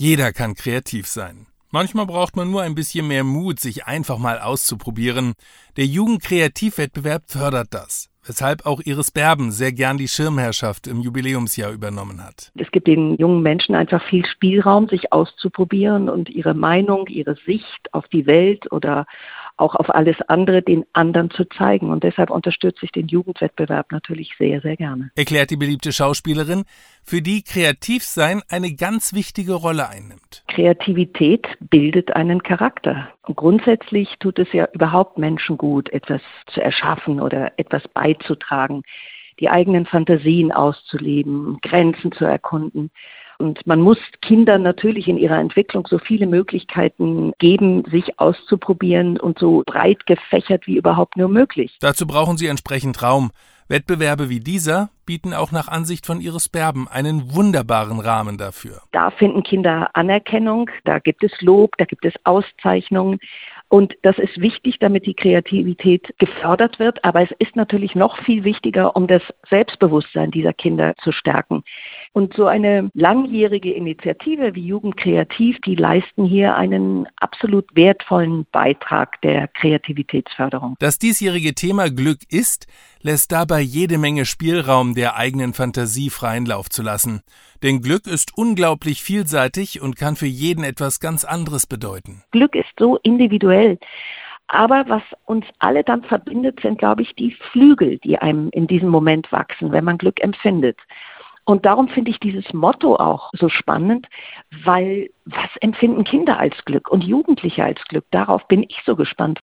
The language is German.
Jeder kann kreativ sein. Manchmal braucht man nur ein bisschen mehr Mut, sich einfach mal auszuprobieren. Der Jugendkreativwettbewerb fördert das, weshalb auch Iris Berben sehr gern die Schirmherrschaft im Jubiläumsjahr übernommen hat. Es gibt den jungen Menschen einfach viel Spielraum, sich auszuprobieren und ihre Meinung, ihre Sicht auf die Welt oder auch auf alles andere den anderen zu zeigen. Und deshalb unterstütze ich den Jugendwettbewerb natürlich sehr, sehr gerne. Erklärt die beliebte Schauspielerin, für die Kreativsein eine ganz wichtige Rolle einnimmt. Kreativität bildet einen Charakter. Und grundsätzlich tut es ja überhaupt Menschen gut, etwas zu erschaffen oder etwas beizutragen, die eigenen Fantasien auszuleben, Grenzen zu erkunden. Und man muss Kindern natürlich in ihrer Entwicklung so viele Möglichkeiten geben, sich auszuprobieren und so breit gefächert wie überhaupt nur möglich. Dazu brauchen sie entsprechend Raum. Wettbewerbe wie dieser bieten auch nach Ansicht von Iris Berben einen wunderbaren Rahmen dafür. Da finden Kinder Anerkennung, da gibt es Lob, da gibt es Auszeichnungen. Und das ist wichtig, damit die Kreativität gefördert wird. Aber es ist natürlich noch viel wichtiger, um das Selbstbewusstsein dieser Kinder zu stärken. Und so eine langjährige Initiative wie Jugend Kreativ, die leisten hier einen absolut wertvollen Beitrag der Kreativitätsförderung. Das diesjährige Thema Glück ist, lässt dabei jede Menge Spielraum der eigenen Fantasie freien Lauf zu lassen. Denn Glück ist unglaublich vielseitig und kann für jeden etwas ganz anderes bedeuten. Glück ist so individuell. Aber was uns alle dann verbindet, sind, glaube ich, die Flügel, die einem in diesem Moment wachsen, wenn man Glück empfindet. Und darum finde ich dieses Motto auch so spannend, weil was empfinden Kinder als Glück und Jugendliche als Glück? Darauf bin ich so gespannt.